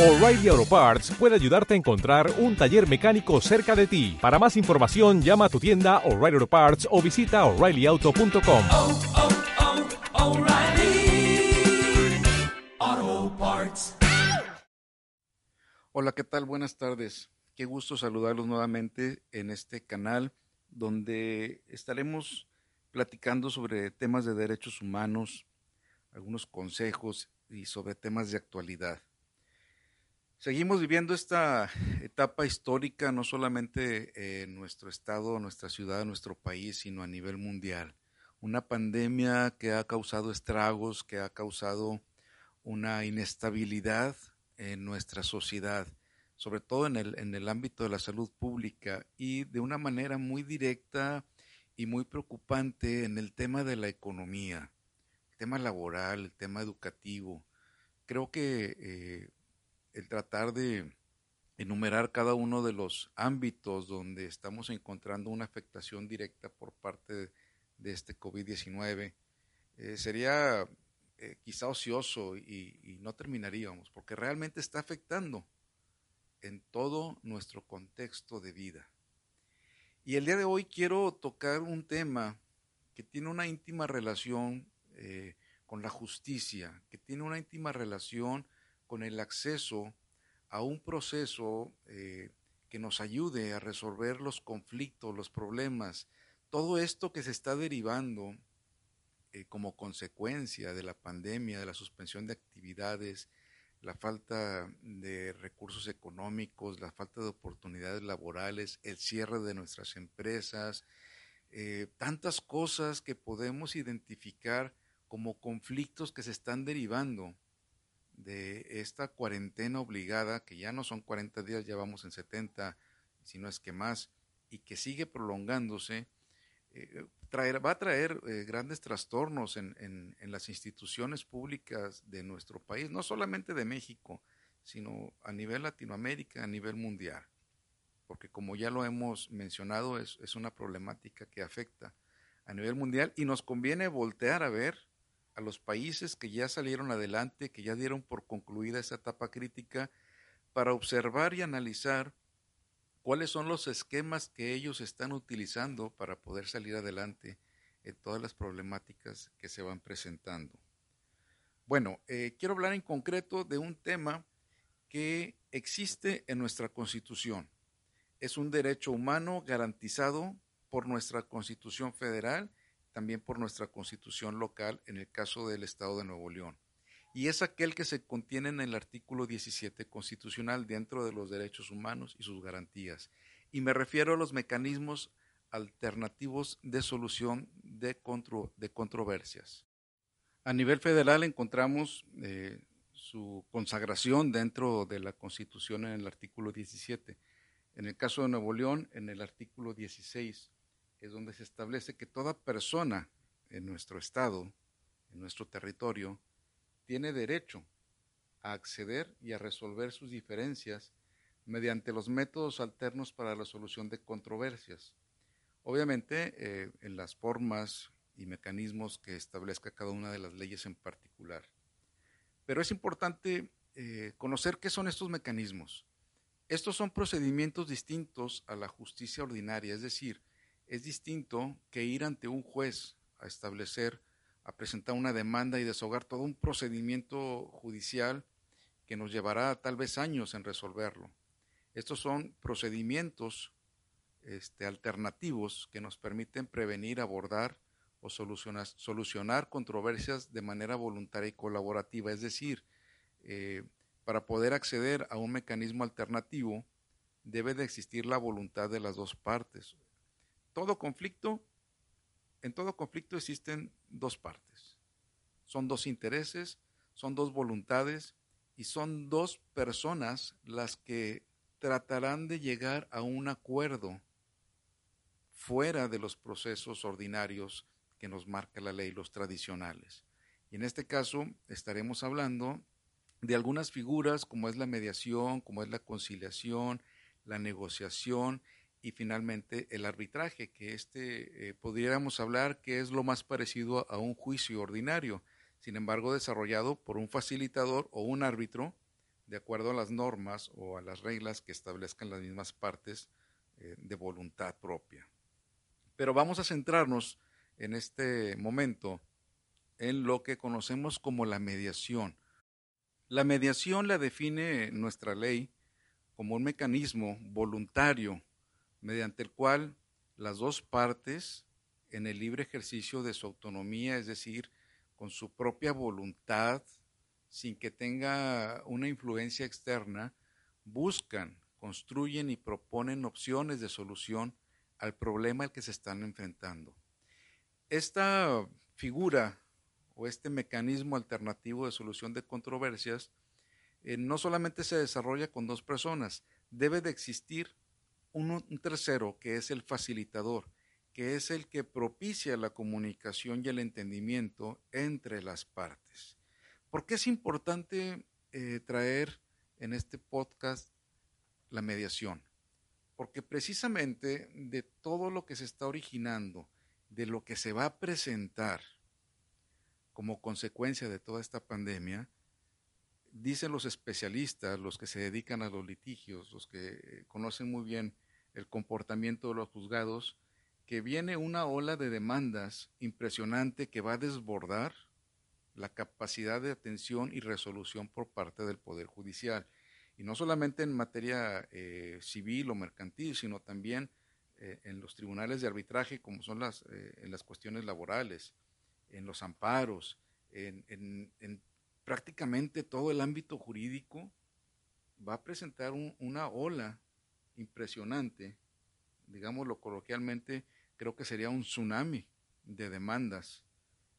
O'Reilly Auto Parts puede ayudarte a encontrar un taller mecánico cerca de ti. Para más información, llama a tu tienda O'Reilly Auto Parts o visita oreillyauto.com. oh, oh, Parts. Hola, ¿qué tal? Buenas tardes. Qué gusto saludarlos nuevamente en este canal donde estaremos platicando sobre temas de derechos humanos, algunos consejos y sobre temas de actualidad. Seguimos viviendo esta etapa histórica no solamente en nuestro estado, nuestra ciudad, nuestro país, sino a nivel mundial. Una pandemia que ha causado estragos, que ha causado una inestabilidad en nuestra sociedad, sobre todo en el, en el ámbito de la salud pública y de una manera muy directa y muy preocupante en el tema de la economía, el tema laboral, el tema educativo. Creo que eh, el tratar de enumerar cada uno de los ámbitos donde estamos encontrando una afectación directa por parte de, este COVID-19 eh, sería eh, quizá ocioso y, y, no terminaríamos, porque realmente está afectando en todo nuestro contexto de vida. Y el día de hoy quiero tocar un tema que tiene una íntima relación eh, con la justicia, que tiene una íntima relación con el acceso a un proceso eh, que nos ayude a resolver los conflictos, los problemas, todo esto que se está derivando eh, como consecuencia de la pandemia, de la suspensión de actividades, la falta de recursos económicos, la falta de oportunidades laborales, el cierre de nuestras empresas, eh, tantas cosas que podemos identificar como conflictos que se están derivando de esta cuarentena obligada, que ya no son 40 días, ya vamos en 70, si no es que más, y que sigue prolongándose, eh, traer, va a traer eh, grandes trastornos en, en, en, las instituciones públicas de nuestro país, no solamente de México, sino a nivel Latinoamérica, a nivel mundial. Porque como ya lo hemos mencionado, es, es una problemática que afecta a nivel mundial y nos conviene voltear a ver a los países que ya salieron adelante, que ya dieron por concluida esa etapa crítica, para observar y analizar cuáles son los esquemas que ellos están utilizando para poder salir adelante en todas las problemáticas que se van presentando. Bueno, eh, quiero hablar en concreto de un tema que existe en nuestra Constitución. Es un derecho humano garantizado por nuestra Constitución Federal también por nuestra constitución local en el caso del Estado de Nuevo León. Y es aquel que se contiene en el artículo 17 constitucional dentro de los derechos humanos y sus garantías. Y me refiero a los mecanismos alternativos de solución de, contro, de controversias. A nivel federal encontramos eh, su consagración dentro de la Constitución en el artículo 17. En el caso de Nuevo León, en el artículo 16 es donde se establece que toda persona en nuestro estado, en nuestro territorio, tiene derecho a acceder y a resolver sus diferencias mediante los métodos alternos para la solución de controversias. Obviamente, eh, en las formas y mecanismos que establezca cada una de las leyes en particular. Pero es importante eh, conocer qué son estos mecanismos. Estos son procedimientos distintos a la justicia ordinaria, es decir, es distinto que ir ante un juez a establecer, a presentar una demanda y deshogar todo un procedimiento judicial que nos llevará tal vez años en resolverlo. Estos son procedimientos este, alternativos que nos permiten prevenir, abordar o solucionar, solucionar, controversias de manera voluntaria y colaborativa. Es decir, eh, para poder acceder a un mecanismo alternativo debe de existir la voluntad de las dos partes todo conflicto, en todo conflicto existen dos partes. Son dos intereses, son dos voluntades y son dos personas las que tratarán de llegar a un acuerdo fuera de los procesos ordinarios que nos marca la ley, los tradicionales. Y en este caso estaremos hablando de algunas figuras como es la mediación, como es la conciliación, la negociación y finalmente el arbitraje, que este eh, podríamos hablar que es lo más parecido a, un juicio ordinario, sin embargo desarrollado por un facilitador o un árbitro de acuerdo a las normas o a las reglas que establezcan las mismas partes eh, de voluntad propia. Pero vamos a centrarnos en este momento en lo que conocemos como la mediación. La mediación la define nuestra ley como un mecanismo voluntario mediante el cual las dos partes, en el libre ejercicio de su autonomía, es decir, con su propia voluntad, sin que tenga una influencia externa, buscan, construyen y proponen opciones de solución al problema al que se están enfrentando. Esta figura o este mecanismo alternativo de solución de controversias eh, no solamente se desarrolla con dos personas, debe de existir un, tercero que es el facilitador, que es el que propicia la comunicación y el entendimiento entre las partes. ¿Por qué es importante eh, traer en este podcast la mediación? Porque precisamente de todo lo que se está originando, de lo que se va a presentar como consecuencia de toda esta pandemia, dicen los especialistas, los que se dedican a los litigios, los que conocen muy bien el comportamiento de los juzgados, que viene una ola de demandas impresionante que va a desbordar la capacidad de atención y resolución por parte del Poder Judicial. Y no solamente en materia eh, civil o mercantil, sino también eh, en los tribunales de arbitraje, como son las, eh, en las cuestiones laborales, en los amparos, en, en, prácticamente todo el ámbito jurídico, va a presentar una ola impresionante, digámoslo coloquialmente, creo que sería un tsunami de demandas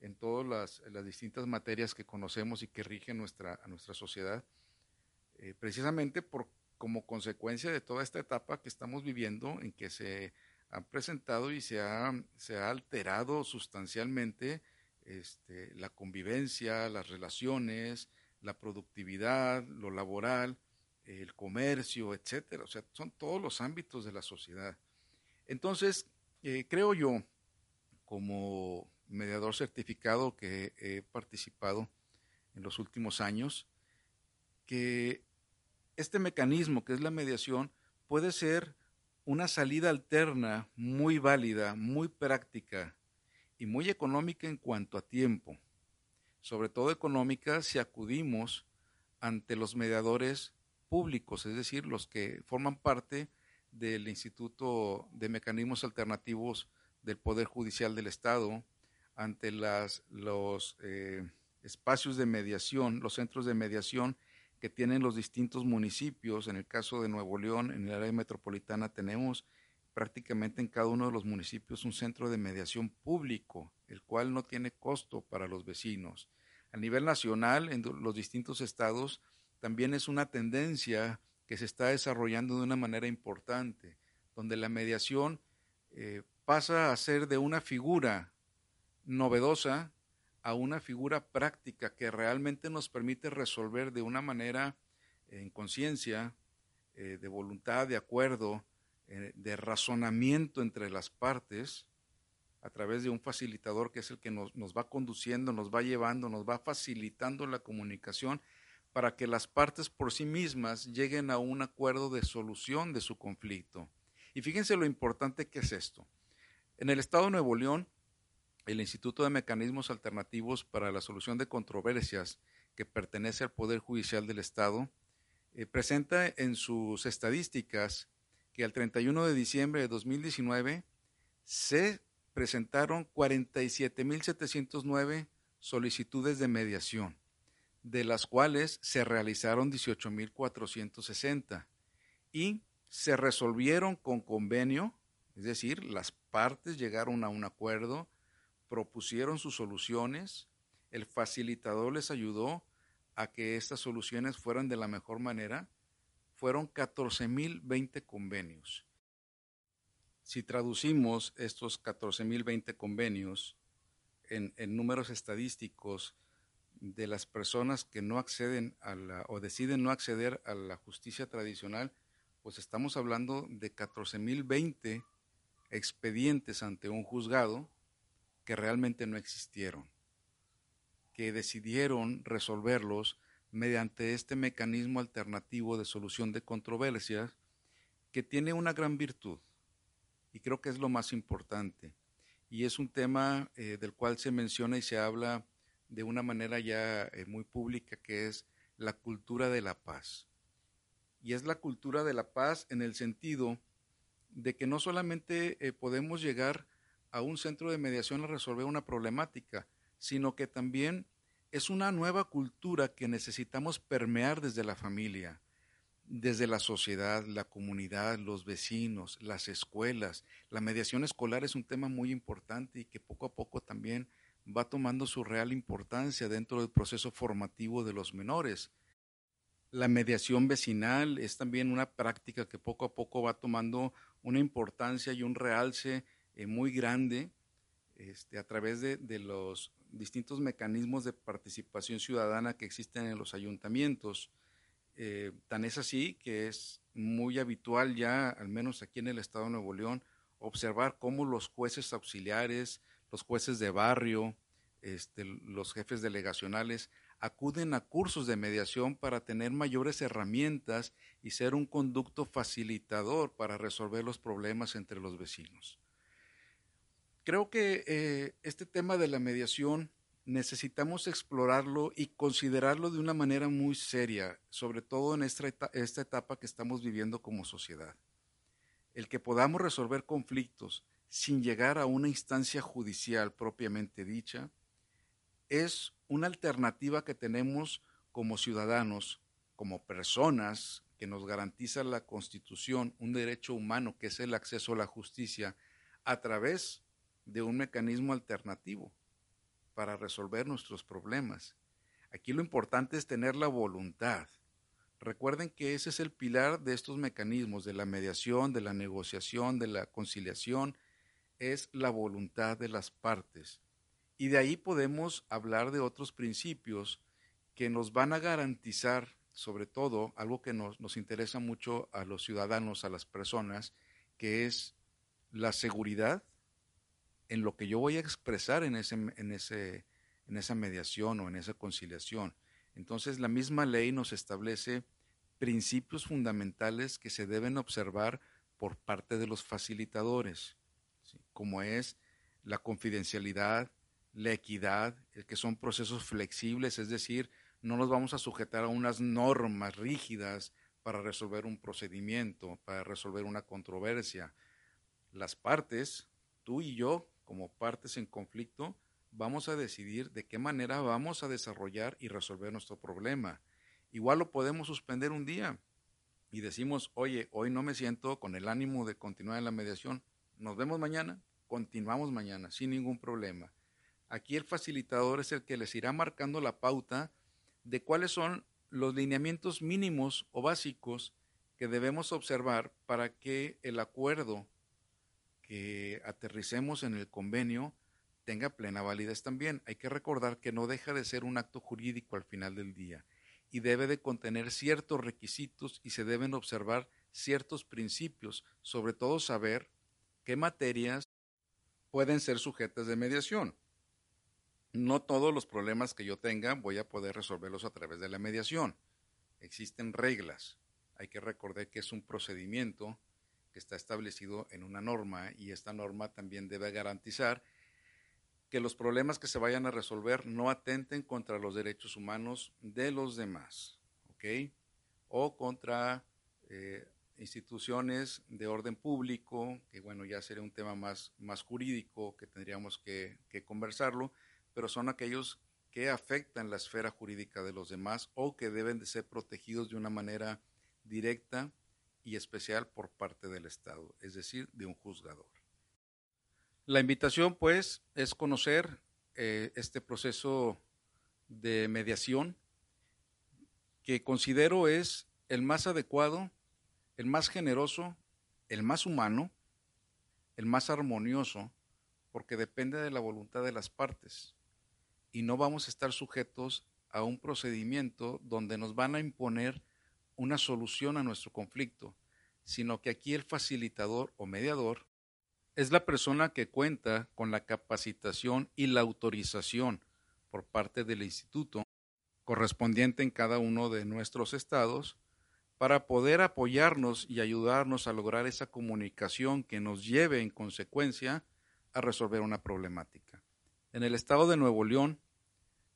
en todas las, distintas materias que conocemos y que rigen nuestra, nuestra sociedad, eh, precisamente como consecuencia de toda esta etapa que estamos viviendo en que se han presentado y se ha, se ha alterado sustancialmente este, la convivencia, las relaciones, la productividad, lo laboral, el comercio, etcétera. O sea, son todos los ámbitos de la sociedad. Entonces, eh, creo yo, como mediador certificado que he participado en los últimos años, que este mecanismo que es la mediación puede ser una salida alterna muy válida, muy práctica y muy económica en cuanto a tiempo. Sobre todo económica si acudimos ante los mediadores públicos, es decir, los que forman parte del Instituto de Mecanismos Alternativos del Poder Judicial del Estado, ante las, los eh, espacios de mediación, los centros de mediación que tienen los distintos municipios. En el caso de Nuevo León, en el área metropolitana, tenemos prácticamente en cada uno de los municipios un centro de mediación público, el cual no tiene costo para los vecinos. A nivel nacional, en los distintos estados, también es una tendencia que se está desarrollando de una manera importante, donde la mediación eh, pasa a ser de una figura novedosa a una figura práctica que realmente nos permite resolver de una manera en conciencia, eh, de voluntad, de acuerdo, de razonamiento entre las partes, a través de un facilitador que es el que nos, nos va conduciendo, nos va llevando, nos va facilitando la comunicación para que las partes por sí mismas lleguen a un acuerdo de solución de su conflicto. Y fíjense lo importante que es esto. En el estado de Nuevo León, el Instituto de Mecanismos Alternativos para la Solución de Controversias, que pertenece al Poder Judicial del Estado, eh, presenta en sus estadísticas que al 31 de diciembre de 2019 se presentaron 47.709 solicitudes de mediación, de las cuales se realizaron 18.460 y se resolvieron con convenio, es decir, las partes llegaron a un acuerdo, propusieron sus soluciones, el facilitador les ayudó a que estas soluciones fueran de la mejor manera, fueron 14.020 convenios. Si traducimos estos 14.020 convenios en, números estadísticos de las personas que no acceden a la, o deciden no acceder a la justicia tradicional, pues estamos hablando de 14.020 expedientes ante un juzgado que realmente no existieron, que decidieron resolverlos mediante este mecanismo alternativo de solución de controversias que tiene una gran virtud y creo que es lo más importante. Y es un tema eh, del cual se menciona y se habla de una manera ya eh, muy pública que es la cultura de la paz. Y es la cultura de la paz en el sentido de que no solamente eh, podemos llegar a un centro de mediación a resolver una problemática, sino que también es una nueva cultura que necesitamos permear desde la familia, desde la sociedad, la comunidad, los vecinos, las escuelas. La mediación escolar es un tema muy importante y que poco a poco también va tomando su real importancia dentro del proceso formativo de los menores. La mediación vecinal es también una práctica que poco a poco va tomando una importancia y un realce eh, muy grande este, a través de, de, los distintos mecanismos de participación ciudadana que existen en los ayuntamientos. Eh, tan es así que es muy habitual ya, al menos aquí en el estado de Nuevo León, observar cómo los jueces auxiliares, los jueces de barrio, este, los jefes delegacionales acuden a cursos de mediación para tener mayores herramientas y ser un conducto facilitador para resolver los problemas entre los vecinos. Creo que eh, este tema de la mediación necesitamos explorarlo y considerarlo de una manera muy seria, sobre todo en esta, esta etapa que estamos viviendo como sociedad. El que podamos resolver conflictos sin llegar a una instancia judicial propiamente dicha, es una alternativa que tenemos como ciudadanos, como personas que nos garantiza la Constitución, un derecho humano que es el acceso a la justicia, a través de un mecanismo alternativo para resolver nuestros problemas. Aquí lo importante es tener la voluntad. Recuerden que ese es el pilar de estos mecanismos, de la mediación, de la negociación, de la conciliación, es la voluntad de las partes. Y de ahí podemos hablar de otros principios que nos van a garantizar, sobre todo, algo que nos, nos interesa mucho a los ciudadanos, a las personas, que es la seguridad en lo que yo voy a expresar en, ese, en, ese, en esa mediación o en esa conciliación. Entonces la misma ley nos establece principios fundamentales que se deben observar por parte de los facilitadores, como es la confidencialidad, la equidad, el que son procesos flexibles, es decir, no nos vamos a sujetar a unas normas rígidas para resolver un procedimiento, para resolver una controversia. Las partes, tú y yo, como partes en conflicto, vamos a decidir de qué manera vamos a desarrollar y resolver nuestro problema. Igual lo podemos suspender un día y decimos, oye, hoy no me siento con el ánimo de continuar en la mediación, nos vemos mañana, continuamos mañana, sin ningún problema. Aquí el facilitador es el que les irá marcando la pauta de cuáles son los lineamientos mínimos o básicos que debemos observar para que el acuerdo que aterricemos en el convenio tenga plena validez también. Hay que recordar que no deja de ser un acto jurídico al final del día y debe de contener ciertos requisitos y se deben observar ciertos principios, sobre todo saber qué materias pueden ser sujetas de mediación. No todos los problemas que yo tenga voy a poder resolverlos a través de la mediación. Existen reglas. Hay que recordar que es un procedimiento que está establecido en una norma y esta norma también debe garantizar que los problemas que se vayan a resolver no atenten contra los derechos humanos de los demás, ¿ok? O contra eh, instituciones de orden público, que bueno, ya sería un tema más, más jurídico que tendríamos que, que conversarlo, pero son aquellos que afectan la esfera jurídica de los demás o que deben de ser protegidos de una manera directa y especial por parte del Estado, es decir, de un juzgador. La invitación, pues, es conocer eh, este proceso de mediación que considero es el más adecuado, el más generoso, el más humano, el más armonioso, porque depende de la voluntad de las partes. Y no vamos a estar sujetos a un procedimiento donde nos van a imponer una solución a nuestro conflicto, sino que aquí el facilitador o mediador es la persona que cuenta con la capacitación y la autorización por parte del instituto correspondiente en cada uno de nuestros estados para poder apoyarnos y ayudarnos a lograr esa comunicación que nos lleve en consecuencia a resolver una problemática. En el estado de Nuevo León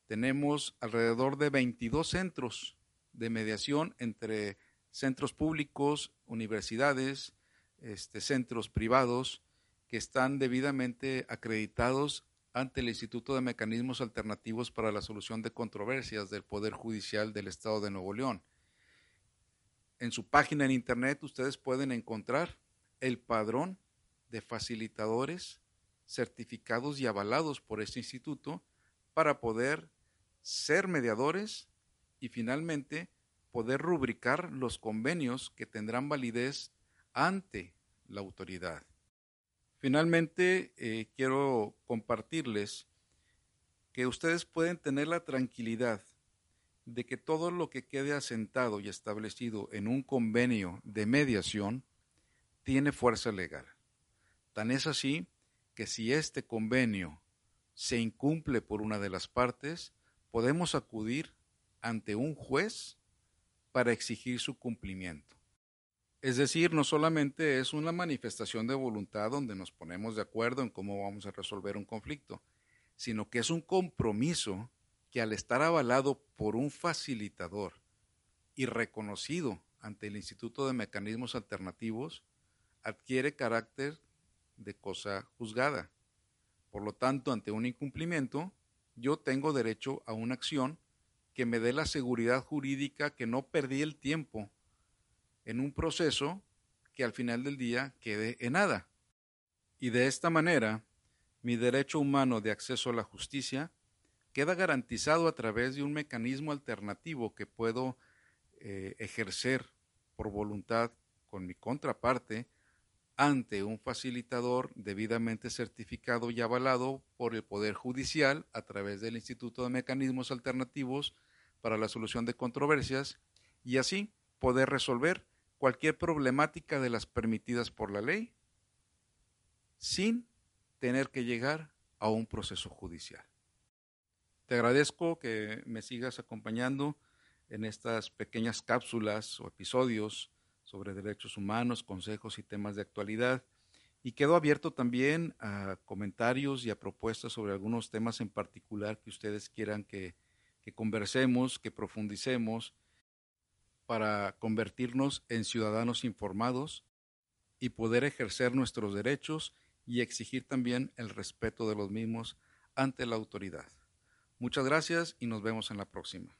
tenemos alrededor de 22 centros de mediación entre centros públicos, universidades, este, centros privados que están debidamente acreditados ante el Instituto de Mecanismos Alternativos para la Solución de Controversias del Poder Judicial del Estado de Nuevo León. En su página en Internet ustedes pueden encontrar el padrón de facilitadores certificados y avalados por este instituto para poder ser mediadores y finalmente poder rubricar los convenios que tendrán validez ante la autoridad. Finalmente, eh, quiero compartirles que ustedes pueden tener la tranquilidad de que todo lo que quede asentado y establecido en un convenio de mediación tiene fuerza legal. Tan es así que si este convenio se incumple por una de las partes, podemos acudir ante un juez para exigir su cumplimiento. Es decir, no solamente es una manifestación de voluntad donde nos ponemos de acuerdo en cómo vamos a resolver un conflicto, sino que es un compromiso que al estar avalado por un facilitador y reconocido ante el Instituto de Mecanismos Alternativos, adquiere carácter de cosa juzgada. Por lo tanto, ante un incumplimiento, yo tengo derecho a una acción que me dé la seguridad jurídica que no perdí el tiempo en un proceso que al final del día quede en nada. Y de esta manera, mi derecho humano de acceso a la justicia queda garantizado a través de un mecanismo alternativo que puedo eh, ejercer por voluntad con mi contraparte ante un facilitador debidamente certificado y avalado por el Poder Judicial a través del Instituto de Mecanismos Alternativos para la Solución de Controversias y así poder resolver cualquier problemática de las permitidas por la ley sin tener que llegar a un proceso judicial. Te agradezco que me sigas acompañando en estas pequeñas cápsulas o episodios sobre derechos humanos, consejos y temas de actualidad. Y quedo abierto también a comentarios y a propuestas sobre algunos temas en particular que ustedes quieran que, que conversemos, que profundicemos, para convertirnos en ciudadanos informados y poder ejercer nuestros derechos y exigir también el respeto de los mismos ante la autoridad. Muchas gracias y nos vemos en la próxima.